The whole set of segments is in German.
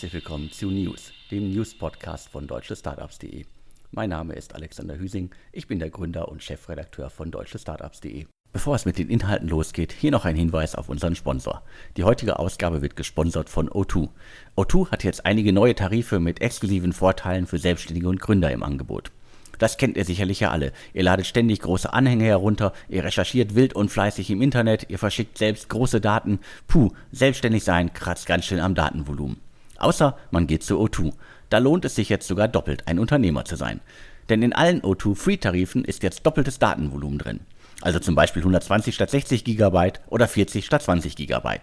herzlich willkommen zu News, dem News-Podcast von deutschestartups.de. Mein Name ist Alexander Hüsing, ich bin der Gründer und Chefredakteur von deutschestartups.de. Bevor es mit den Inhalten losgeht, hier noch ein Hinweis auf unseren Sponsor. Die heutige Ausgabe wird gesponsert von O2. O2 hat jetzt einige neue Tarife mit exklusiven Vorteilen für Selbstständige und Gründer im Angebot. Das kennt ihr sicherlich ja alle. Ihr ladet ständig große Anhänge herunter, ihr recherchiert wild und fleißig im Internet, ihr verschickt selbst große Daten. Puh, selbstständig sein kratzt ganz schön am Datenvolumen. Außer man geht zu O2. Da lohnt es sich jetzt sogar doppelt, ein Unternehmer zu sein. Denn in allen O2 Free-Tarifen ist jetzt doppeltes Datenvolumen drin. Also zum Beispiel 120 statt 60 GB oder 40 statt 20 GB.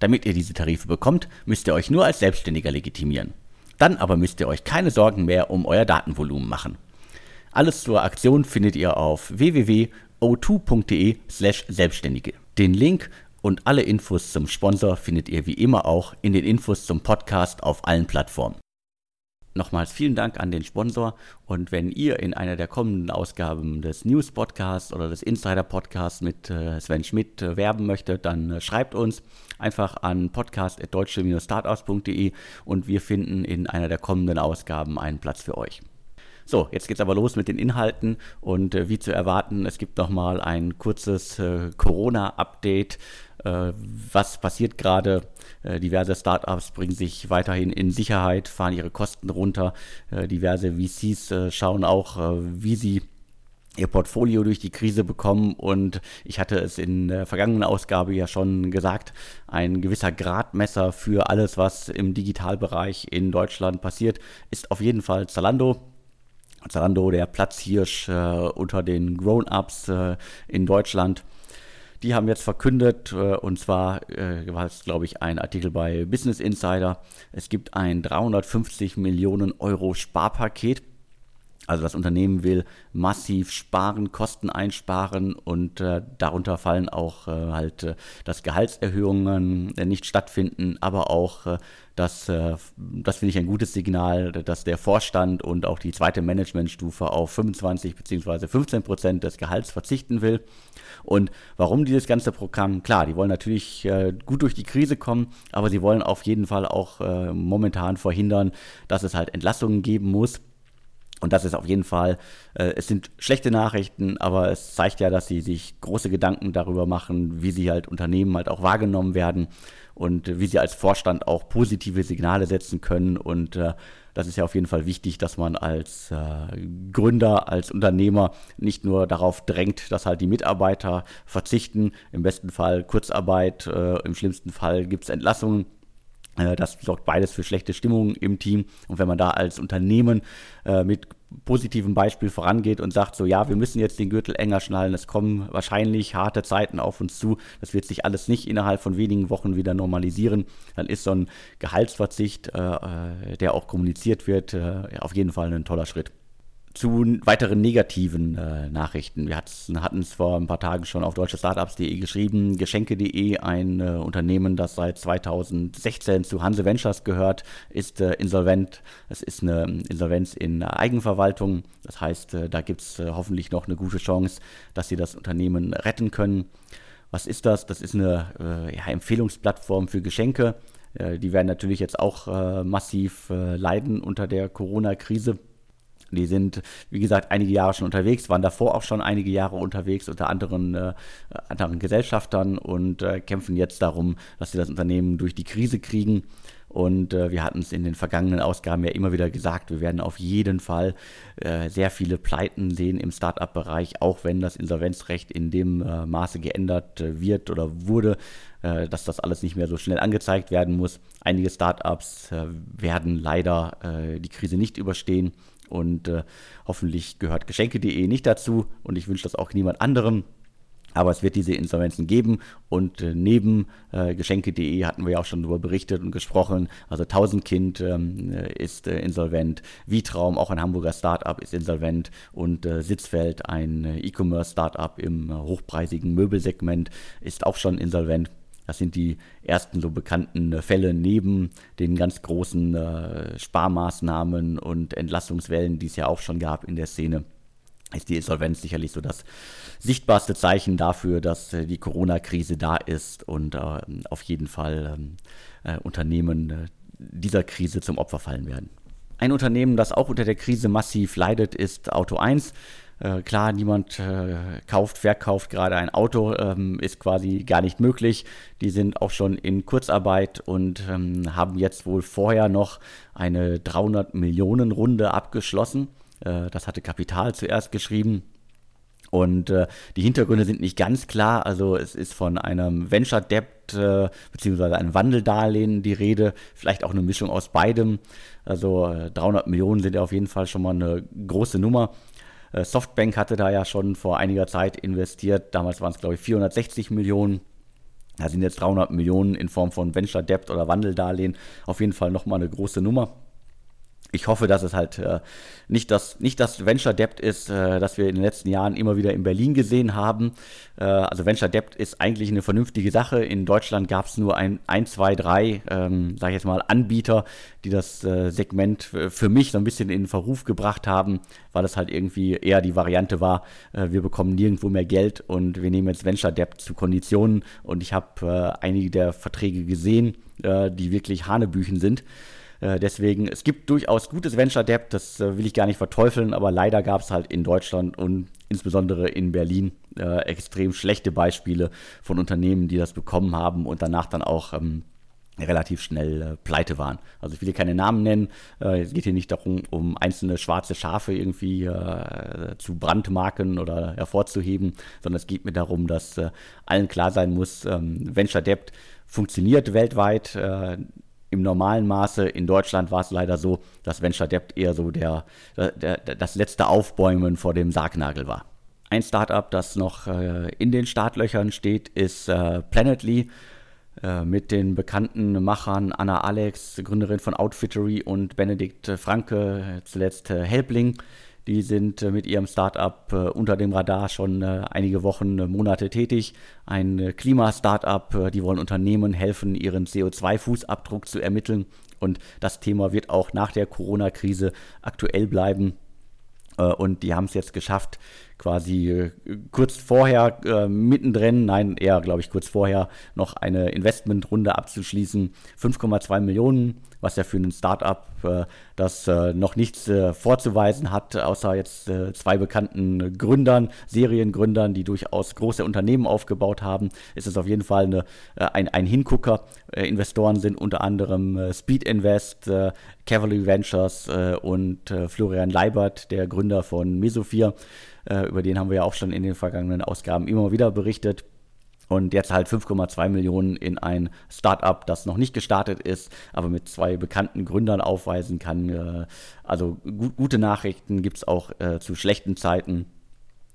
Damit ihr diese Tarife bekommt, müsst ihr euch nur als Selbstständiger legitimieren. Dann aber müsst ihr euch keine Sorgen mehr um euer Datenvolumen machen. Alles zur Aktion findet ihr auf www.o2.de/selbstständige. Den Link und alle Infos zum Sponsor findet ihr wie immer auch in den Infos zum Podcast auf allen Plattformen. Nochmals vielen Dank an den Sponsor und wenn ihr in einer der kommenden Ausgaben des News Podcasts oder des Insider Podcasts mit äh, Sven Schmidt äh, werben möchtet, dann äh, schreibt uns einfach an podcast.deutsche-startups.de und wir finden in einer der kommenden Ausgaben einen Platz für euch. So, jetzt geht's aber los mit den Inhalten und äh, wie zu erwarten, es gibt nochmal ein kurzes äh, Corona-Update. Äh, was passiert gerade? Äh, diverse Startups bringen sich weiterhin in Sicherheit, fahren ihre Kosten runter. Äh, diverse VCs äh, schauen auch, wie sie ihr Portfolio durch die Krise bekommen. Und ich hatte es in der vergangenen Ausgabe ja schon gesagt, ein gewisser Gradmesser für alles, was im Digitalbereich in Deutschland passiert, ist auf jeden Fall Zalando. Zalando, der Platzhirsch äh, unter den Grown-Ups äh, in Deutschland. Die haben jetzt verkündet, äh, und zwar äh, war es, glaube ich, ein Artikel bei Business Insider, es gibt ein 350 Millionen Euro Sparpaket also das Unternehmen will massiv sparen, Kosten einsparen und äh, darunter fallen auch äh, halt, äh, dass Gehaltserhöhungen äh, nicht stattfinden, aber auch, äh, dass, äh, das finde ich ein gutes Signal, dass der Vorstand und auch die zweite Managementstufe auf 25 bzw. 15 Prozent des Gehalts verzichten will. Und warum dieses ganze Programm? Klar, die wollen natürlich gut durch die Krise kommen, aber sie wollen auf jeden Fall auch momentan verhindern, dass es halt Entlassungen geben muss und das ist auf jeden Fall, äh, es sind schlechte Nachrichten, aber es zeigt ja, dass sie sich große Gedanken darüber machen, wie sie halt Unternehmen halt auch wahrgenommen werden und wie sie als Vorstand auch positive Signale setzen können. Und äh, das ist ja auf jeden Fall wichtig, dass man als äh, Gründer, als Unternehmer nicht nur darauf drängt, dass halt die Mitarbeiter verzichten, im besten Fall Kurzarbeit, äh, im schlimmsten Fall gibt es Entlassungen das sorgt beides für schlechte Stimmung im Team. Und wenn man da als Unternehmen äh, mit positivem Beispiel vorangeht und sagt so, ja, wir müssen jetzt den Gürtel enger schnallen, es kommen wahrscheinlich harte Zeiten auf uns zu, das wird sich alles nicht innerhalb von wenigen Wochen wieder normalisieren, dann ist so ein Gehaltsverzicht, äh, äh der auch kommuniziert wird, äh, auf jeden Fall ein toller Schritt zu weiteren negativen äh, Nachrichten. Wir hatten es vor ein paar Tagen schon auf deutschestartups.de geschrieben. Geschenke.de, ein äh, Unternehmen, das seit 2016 zu Hanse Ventures gehört, ist äh, insolvent. Es ist eine Insolvenz in Eigenverwaltung. Das heißt, äh, da gibt es äh, hoffentlich noch eine gute Chance, dass sie das Unternehmen retten können. Was ist das? Das ist eine äh, ja, Empfehlungsplattform für Geschenke. die werden natürlich jetzt auch massiv leiden unter der Corona-Krise die sind, wie gesagt, einige Jahre schon unterwegs, waren davor auch schon einige Jahre unterwegs unter anderen, äh, anderen Gesellschaftern und äh, kämpfen jetzt darum, dass sie das Unternehmen durch die Krise kriegen. Und äh, wir hatten es in den vergangenen Ausgaben ja immer wieder gesagt, wir werden auf jeden Fall äh, sehr viele Pleiten sehen im Startup-Bereich, auch wenn das Insolvenzrecht in dem äh, Maße geändert äh, wird oder wurde, äh, dass das alles nicht mehr so schnell angezeigt werden muss. Einige Startups äh, werden leider die Krise nicht überstehen und äh, hoffentlich gehört Geschenke.de nicht dazu und ich wünsche das auch niemand anderem. Aber es wird diese Insolvenzen geben und äh, neben äh, Geschenke.de hatten wir ja auch schon darüber berichtet und gesprochen. Also Tausendkind ähm, äh, ist äh, insolvent, Vitraum, auch ein Hamburger Startup, ist insolvent und äh, Sitzfeld, ein äh, E-Commerce-Startup im hochpreisigen Möbelsegment, ist auch schon insolvent. Das sind die ersten so bekannten äh, Fälle neben den ganz großen äh, Sparmaßnahmen und Entlassungswellen, die es ja auch schon gab in der Szene ist die Insolvenz sicherlich so das sichtbarste Zeichen dafür, dass äh, die Corona-Krise da ist und äh, auf jeden Fall ähm, äh, Unternehmen dieser Krise zum Opfer fallen werden. Ein Unternehmen, das auch unter der Krise massiv leidet, ist Auto 1. Äh, klar, niemand äh, kauft, verkauft gerade ein Auto, ähm, ist quasi gar nicht möglich. Die sind auch schon in Kurzarbeit und ähm, haben jetzt wohl vorher noch eine 300 Millionen Runde abgeschlossen. Äh, das hatte Kapital zuerst geschrieben. Und äh, die Hintergründe sind nicht ganz klar. Also es ist von einem Venture Debt äh, bzw. einem Wandeldarlehen die Rede. Vielleicht auch eine Mischung aus beidem. Also 300 äh, Millionen sind ja auf jeden Fall schon mal eine große Nummer. Äh, Softbank hatte da ja schon vor einiger Zeit investiert. Damals waren es, glaube ich, 460 Millionen. Da sind jetzt 300 Millionen in Form von Venture Debt oder Wandeldarlehen auf jeden Fall nochmal eine große Nummer ich hoffe, dass es halt äh, nicht, das, nicht das Venture Debt ist, äh, das wir in den letzten Jahren immer wieder in Berlin gesehen haben. Äh, also Venture Debt ist eigentlich eine vernünftige Sache. In Deutschland gab es nur ein, ein, zwei, drei, ähm, sage ich jetzt mal, Anbieter, die das äh, Segment für mich so ein bisschen in Verruf gebracht haben, weil es halt irgendwie eher die Variante war, äh, wir bekommen nirgendwo mehr Geld und wir nehmen jetzt Venture Debt zu Konditionen. Und ich habe äh, einige der Verträge gesehen, die wirklich Hanebüchen sind. Äh, deswegen, es gibt durchaus gutes Venture Debt, das äh, will ich gar nicht verteufeln, aber leider gab es halt in Deutschland und insbesondere in Berlin äh, extrem schlechte Beispiele von Unternehmen, die das bekommen haben und danach dann auch ähm, relativ schnell äh, pleite waren. Also ich will hier keine Namen nennen. Äh, es geht hier nicht darum, um einzelne schwarze Schafe irgendwie äh, zu brandmarken oder hervorzuheben, sondern es geht mir darum, dass äh, allen klar sein muss, ähm, Venture Debt funktioniert weltweit im normalen Maße. In Deutschland war es leider so, dass Venture Debt eher so der, der, der, das letzte Aufbäumen vor dem Sargnagel war. Ein Startup, das noch äh, in den Startlöchern steht, ist äh, Planetly äh, mit den bekannten Machern Anna Alex, Gründerin von Outfittery und Benedikt Franke, zuletzt äh, Helpling. Die sind äh, mit ihrem Startup äh, unter dem Radar schon äh, einige Wochen, Monate tätig. Ein Klima-Startup, die wollen Unternehmen helfen, ihren CO2-Fußabdruck zu ermitteln. Und das Thema wird auch nach der Corona-Krise aktuell bleiben. Und die haben es jetzt geschafft, quasi kurz vorher, äh, mittendrin, nein, eher, glaube ich, kurz vorher, noch eine Investmentrunde abzuschließen. 5,2 Millionen was ja für ein Startup, äh, das äh, noch nichts äh, vorzuweisen hat, außer jetzt äh, zwei bekannten Gründern, Seriengründern, die durchaus große Unternehmen aufgebaut haben, ist es auf jeden Fall eine, äh, ein, ein Hingucker. Äh, Investoren sind unter anderem Speed Invest, Cavalry Ventures und Florian Leibert, der Gründer von Mesophir. Über den haben wir ja auch schon in den vergangenen Ausgaben immer wieder berichtet. Und jetzt halt 5,2 Millionen in ein Startup, das noch nicht gestartet ist, aber mit zwei bekannten Gründern aufweisen kann. Äh, also gut, gute Nachrichten gibt es auch äh, zu schlechten Zeiten.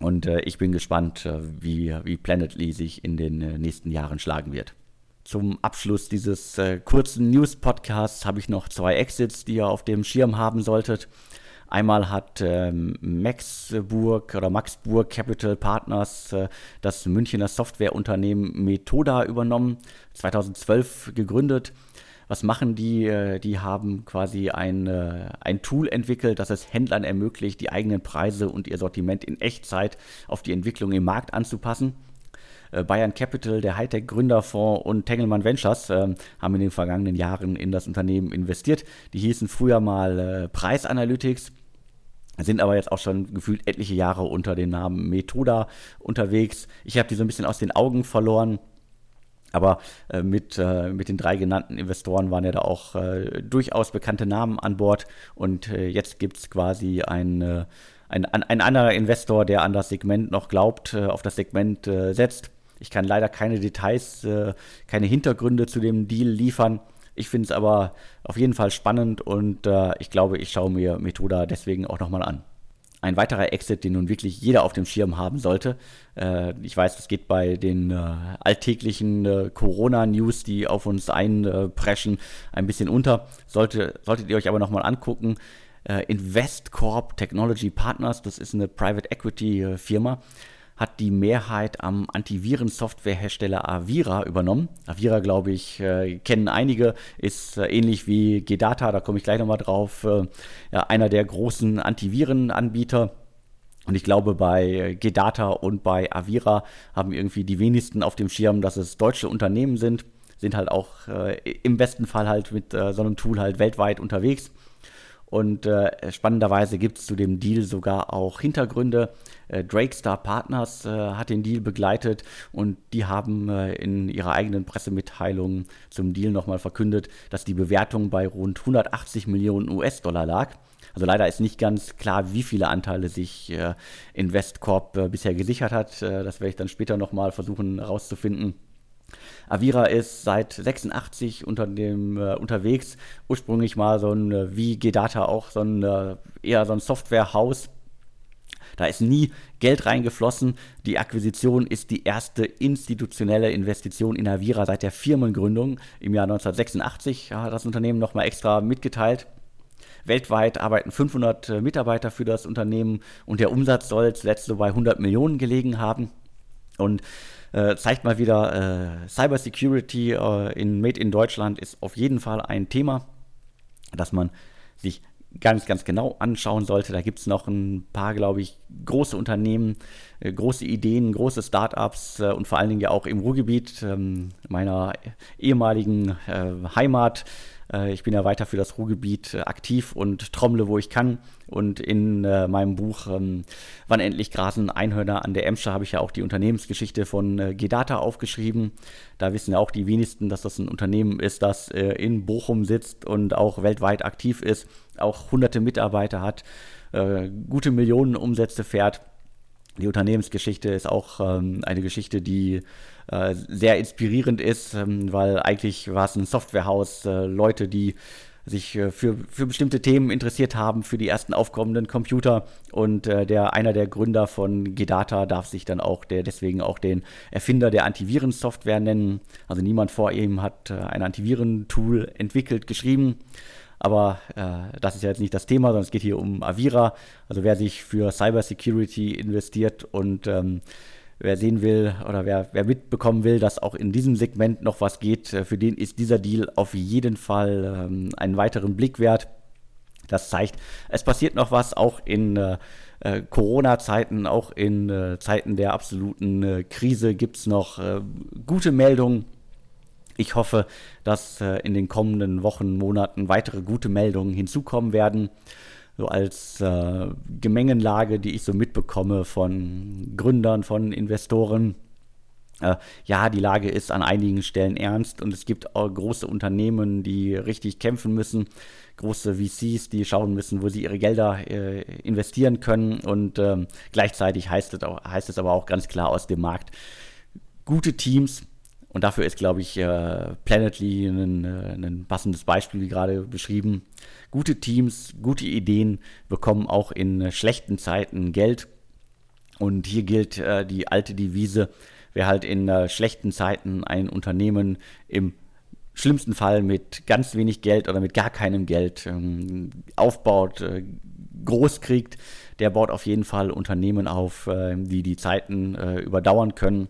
Und äh, ich bin gespannt, äh, wie, wie Planetly sich in den äh, nächsten Jahren schlagen wird. Zum Abschluss dieses äh, kurzen News-Podcasts habe ich noch zwei Exits, die ihr auf dem Schirm haben solltet. Einmal hat ähm, Maxburg oder Maxburg Capital Partners äh, das Münchner Softwareunternehmen Methoda übernommen, 2012 gegründet. Was machen die? Äh, die haben quasi ein, äh, ein Tool entwickelt, das es Händlern ermöglicht, die eigenen Preise und ihr Sortiment in Echtzeit auf die Entwicklung im Markt anzupassen. Äh, Bayern Capital, der Hightech-Gründerfonds und Tengelmann Ventures äh, haben in den vergangenen Jahren in das Unternehmen investiert. Die hießen früher mal äh, Preisanalytics sind aber jetzt auch schon gefühlt etliche Jahre unter dem Namen Methoda unterwegs. Ich habe die so ein bisschen aus den Augen verloren. Aber äh, mit, äh, mit den drei genannten Investoren waren ja da auch äh, durchaus bekannte Namen an Bord. Und äh, jetzt gibt es quasi ein, äh, ein, ein, anderer Investor, der an das Segment noch glaubt, äh, auf das Segment setzt. Ich kann leider keine Details, keine Hintergründe zu dem Deal liefern. Ich finde es aber auf jeden Fall spannend und äh, ich glaube, ich schaue mir Methoda deswegen auch nochmal an. Ein weiterer Exit, den nun wirklich jeder auf dem Schirm haben sollte. Äh, ich weiß, es geht bei den äh, alltäglichen äh, Corona-News, die auf uns einpreschen, ein bisschen unter. Sollte, solltet ihr euch aber nochmal angucken. Äh, Investcorp Technology Partners, das ist eine Private Equity äh, Firma hat die Mehrheit am Antivirensoftwarehersteller Avira übernommen. Avira, glaube ich, äh, kennen einige, ist äh, ähnlich wie Gedata, da komme ich gleich nochmal drauf, äh, ja, einer der großen Antivirenanbieter. Und ich glaube, bei Gedata und bei Avira haben irgendwie die wenigsten auf dem Schirm, dass es deutsche Unternehmen sind. sind halt auch äh, im besten Fall halt mit äh, so einem Tool halt weltweit unterwegs. Und äh, spannenderweise gibt es zu dem Deal sogar auch Hintergründe. Äh, Drakestar Partners äh, hat den Deal begleitet und die haben äh, in ihrer eigenen Pressemitteilung zum Deal nochmal verkündet, dass die Bewertung bei rund 180 Millionen US-Dollar lag. Also leider ist nicht ganz klar, wie viele Anteile sich äh, Investcorp äh, bisher gesichert hat. Das werde ich dann später nochmal versuchen herauszufinden. Avira ist seit 86 unter dem, äh, unterwegs. Ursprünglich mal so ein, äh, wie Gedata auch, so ein, äh, eher so ein Softwarehaus. Da ist nie Geld reingeflossen. Die Akquisition ist die erste institutionelle Investition in Avira seit der Firmengründung im Jahr 1986. Hat das Unternehmen nochmal extra mitgeteilt. Weltweit arbeiten 500 äh, Mitarbeiter für das Unternehmen und der Umsatz soll zuletzt so bei 100 Millionen gelegen haben. Und äh, zeigt mal wieder, äh, Cybersecurity äh, in Made in Deutschland ist auf jeden Fall ein Thema, das man sich ganz, ganz genau anschauen sollte. Da gibt es noch ein paar, glaube ich, große Unternehmen, äh, große Ideen, große Startups äh, und vor allen Dingen ja auch im Ruhrgebiet, ähm, meiner ehemaligen äh, Heimat. Äh, ich bin ja weiter für das Ruhrgebiet äh, aktiv und trommle, wo ich kann. Und in äh, meinem Buch ähm, Wann endlich grasen Einhörner an der Emscher habe ich ja auch die Unternehmensgeschichte von äh, Gedata aufgeschrieben. Da wissen ja auch die wenigsten, dass das ein Unternehmen ist, das äh, in Bochum sitzt und auch weltweit aktiv ist, auch hunderte Mitarbeiter hat, äh, gute Millionen Umsätze fährt. Die Unternehmensgeschichte ist auch ähm, eine Geschichte, die äh, sehr inspirierend ist, ähm, weil eigentlich war es ein Softwarehaus, äh, Leute, die sich äh, für, für bestimmte Themen interessiert haben, für die ersten aufkommenden Computer. Und äh, der, einer der Gründer von Gedata darf sich dann auch der, deswegen auch den Erfinder der Antivirensoftware nennen. Also niemand vor ihm hat äh, ein Antivirentool entwickelt, geschrieben. Aber äh, das ist ja jetzt nicht das Thema, sondern es geht hier um Avira. Also wer sich für Cybersecurity investiert und ähm, wer sehen will oder wer, wer mitbekommen will, dass auch in diesem Segment noch was geht, äh, für den ist dieser Deal auf jeden Fall ähm, einen weiteren Blick wert. Das zeigt, es passiert noch was, auch in äh, äh Corona-Zeiten, auch in äh, Zeiten der absoluten äh, Krise gibt es noch äh, gute Meldungen. Ich hoffe, dass in den kommenden Wochen, Monaten weitere gute Meldungen hinzukommen werden so als äh, Gemengenlage, die ich so mitbekomme von Gründern, von Investoren. Äh, ja, die Lage ist an einigen Stellen ernst und es gibt auch große Unternehmen, die richtig kämpfen müssen, große VCs, die schauen müssen, wo sie ihre Gelder äh, investieren können und ähm, gleichzeitig heißt es, auch, heißt es aber auch ganz klar aus dem Markt, gute Teams, und dafür ist, glaube ich, äh, Planetly ein, äh, ein, passendes Beispiel, wie gerade beschrieben. Gute Teams, gute Ideen bekommen auch in äh, schlechten Zeiten Geld. Und hier gilt die alte Devise, wer halt in schlechten Zeiten ein Unternehmen im schlimmsten Fall mit ganz wenig Geld oder mit gar keinem Geld ähm, aufbaut, groß kriegt, der baut auf jeden Fall Unternehmen auf, die die Zeiten überdauern können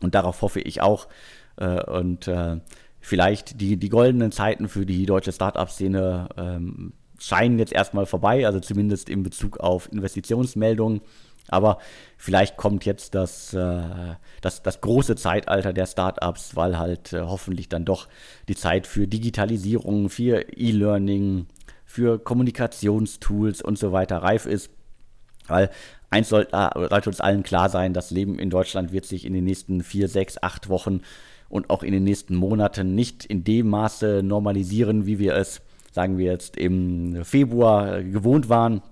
und darauf hoffe ich auch. Äh, und äh, vielleicht die, die goldenen Zeiten für die deutsche Startup-Szene ähm, scheinen jetzt erstmal vorbei, also zumindest in Bezug auf Investitionsmeldungen. Aber vielleicht kommt jetzt das, äh, das, das große Zeitalter der Startups, weil halt äh, hoffentlich dann doch die Zeit für Digitalisierung, für E-Learning, für Kommunikationstools und so weiter reif ist. Weil eins sollte, äh, sollte uns allen klar sein, das Leben in Deutschland wird sich in den nächsten vier, sechs, acht Wochen und auch in den nächsten Monaten nicht in dem Maße normalisieren, wie wir es, sagen wir jetzt, im Februar gewohnt waren.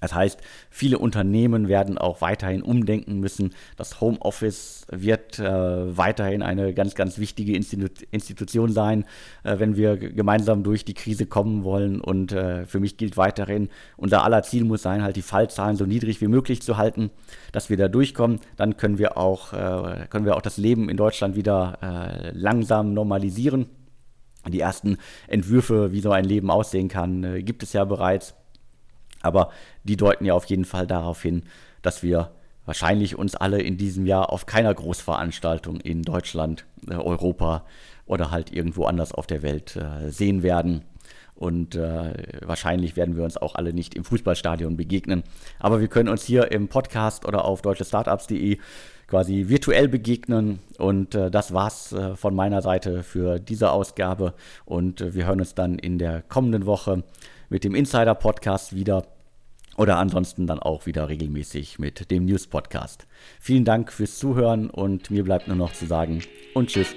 Das heißt, viele Unternehmen werden auch weiterhin umdenken müssen. Das Homeoffice wird äh, weiterhin eine ganz, ganz wichtige Institu Institution sein, äh, wenn wir gemeinsam durch die Krise kommen wollen. Und äh, für mich gilt weiterhin, unser aller Ziel muss sein, halt die Fallzahlen so niedrig wie möglich zu halten, dass wir da durchkommen. Dann können wir auch, äh, können wir auch das Leben in Deutschland wieder äh, langsam normalisieren. Die ersten Entwürfe, wie so ein Leben aussehen kann, äh, gibt es ja bereits. Aber die deuten ja auf jeden Fall darauf hin, dass wir wahrscheinlich uns alle in diesem Jahr auf keiner Großveranstaltung in Deutschland, äh, Europa oder halt irgendwo anders auf der Welt äh, sehen werden. Und äh, wahrscheinlich werden wir uns auch alle nicht im Fußballstadion begegnen. Aber wir können uns hier im Podcast oder auf deutschestartups.de quasi virtuell begegnen. Und äh, das war's äh, von meiner Seite für diese Ausgabe. Und äh, wir hören uns dann in der kommenden Woche mit dem Insider-Podcast wieder. Oder ansonsten dann auch wieder regelmäßig mit dem News-Podcast. Vielen Dank fürs Zuhören und mir bleibt nur noch zu sagen und tschüss.